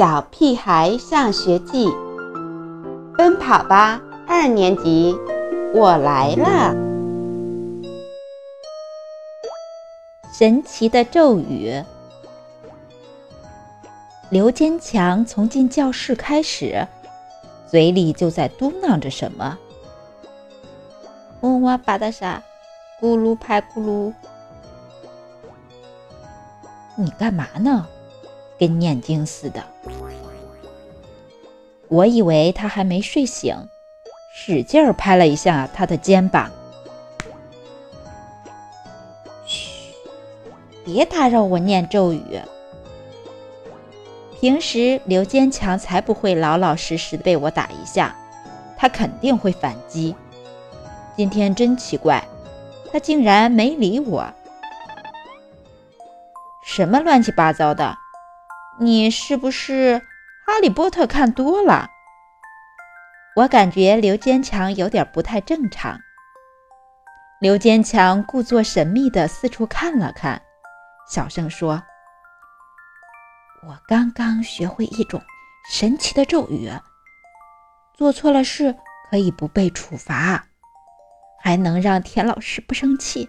小屁孩上学记》，奔跑吧二年级，我来了！神奇的咒语。刘坚强从进教室开始，嘴里就在嘟囔着什么：“嗡哇吧嗒沙，咕噜拍咕噜。”你干嘛呢？跟念经似的。我以为他还没睡醒，使劲儿拍了一下他的肩膀。嘘，别打扰我念咒语。平时刘坚强才不会老老实实被我打一下，他肯定会反击。今天真奇怪，他竟然没理我。什么乱七八糟的？你是不是《哈利波特》看多了？我感觉刘坚强有点不太正常。刘坚强故作神秘地四处看了看，小声说：“我刚刚学会一种神奇的咒语，做错了事可以不被处罚，还能让田老师不生气。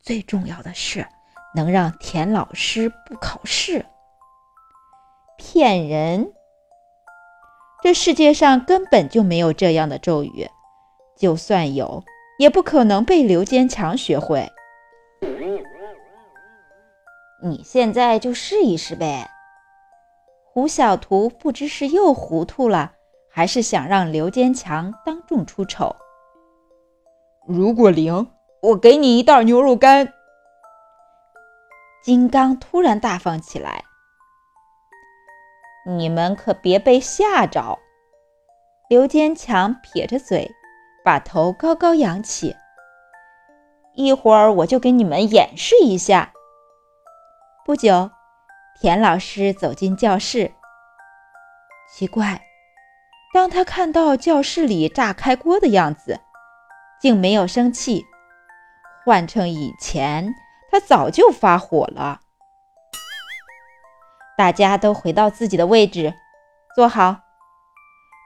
最重要的是。”能让田老师不考试？骗人！这世界上根本就没有这样的咒语，就算有，也不可能被刘坚强学会。你现在就试一试呗。胡小图不知是又糊涂了，还是想让刘坚强当众出丑。如果灵，我给你一袋牛肉干。金刚突然大方起来，你们可别被吓着！刘坚强撇着嘴，把头高高扬起。一会儿我就给你们演示一下。不久，田老师走进教室。奇怪，当他看到教室里炸开锅的样子，竟没有生气。换成以前。他早就发火了。大家都回到自己的位置，坐好，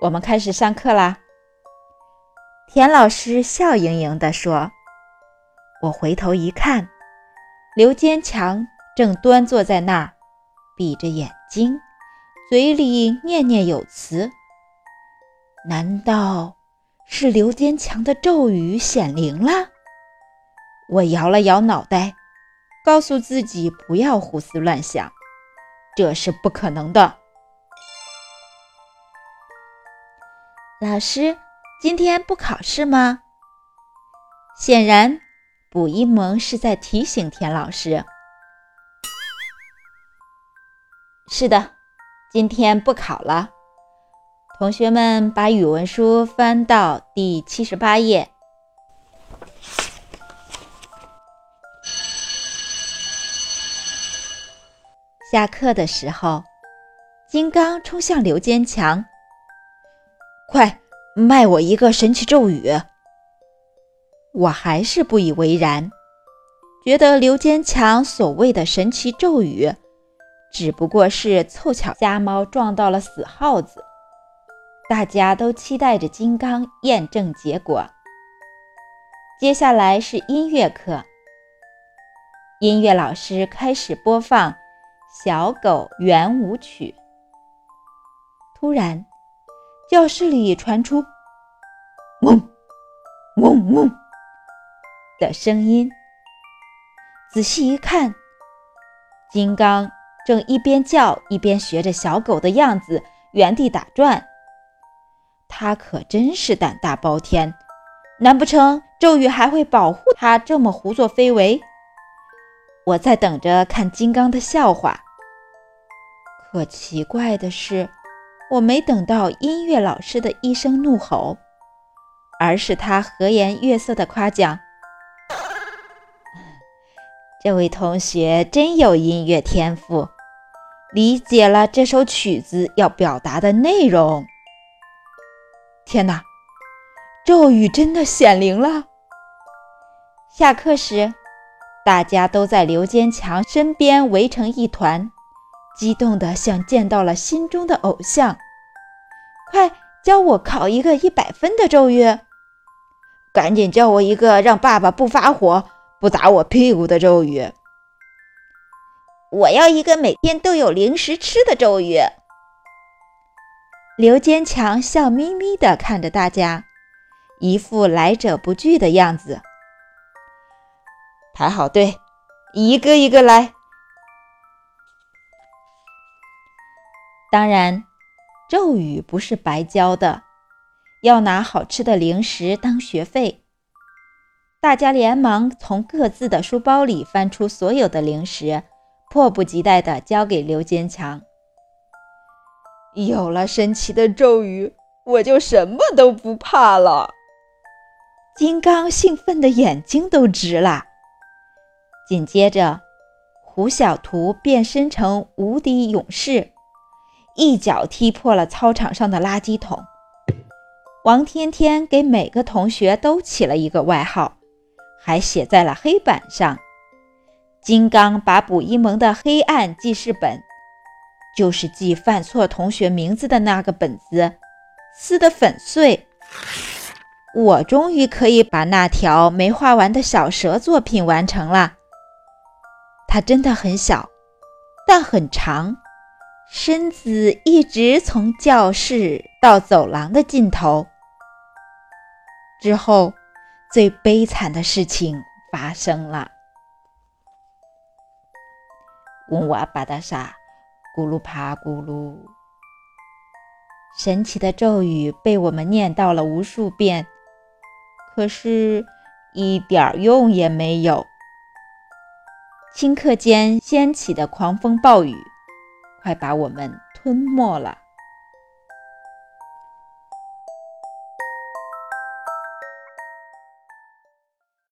我们开始上课啦。田老师笑盈盈地说：“我回头一看，刘坚强正端坐在那儿，闭着眼睛，嘴里念念有词。难道是刘坚强的咒语显灵了？”我摇了摇脑袋。告诉自己不要胡思乱想，这是不可能的。老师，今天不考试吗？显然，卜一萌是在提醒田老师。是的，今天不考了。同学们，把语文书翻到第七十八页。下课的时候，金刚冲向刘坚强：“快卖我一个神奇咒语！”我还是不以为然，觉得刘坚强所谓的神奇咒语，只不过是凑巧家猫撞到了死耗子。大家都期待着金刚验证结果。接下来是音乐课，音乐老师开始播放。小狗圆舞曲。突然，教室里传出“嗡嗡嗡”的声音。仔细一看，金刚正一边叫一边学着小狗的样子原地打转。他可真是胆大包天！难不成咒语还会保护他这么胡作非为？我在等着看金刚的笑话。可奇怪的是，我没等到音乐老师的一声怒吼，而是他和颜悦色的夸奖：“这位同学真有音乐天赋，理解了这首曲子要表达的内容。”天哪，咒语真的显灵了！下课时，大家都在刘坚强身边围成一团。激动得像见到了心中的偶像。快教我考一个一百分的咒语！赶紧教我一个让爸爸不发火、不打我屁股的咒语！我要一个每天都有零食吃的咒语。刘坚强笑眯眯地看着大家，一副来者不拒的样子。排好队，一个一个来。当然，咒语不是白教的，要拿好吃的零食当学费。大家连忙从各自的书包里翻出所有的零食，迫不及待地交给刘坚强。有了神奇的咒语，我就什么都不怕了。金刚兴奋的眼睛都直了。紧接着，胡小图变身成无敌勇士。一脚踢破了操场上的垃圾桶。王天天给每个同学都起了一个外号，还写在了黑板上。金刚把卜一萌的黑暗记事本，就是记犯错同学名字的那个本子，撕得粉碎。我终于可以把那条没画完的小蛇作品完成了。它真的很小，但很长。身子一直从教室到走廊的尽头。之后，最悲惨的事情发生了。嗡哇吧嗒沙，咕噜啪咕噜。神奇的咒语被我们念到了无数遍，可是，一点用也没有。顷刻间掀起的狂风暴雨。快把我们吞没了！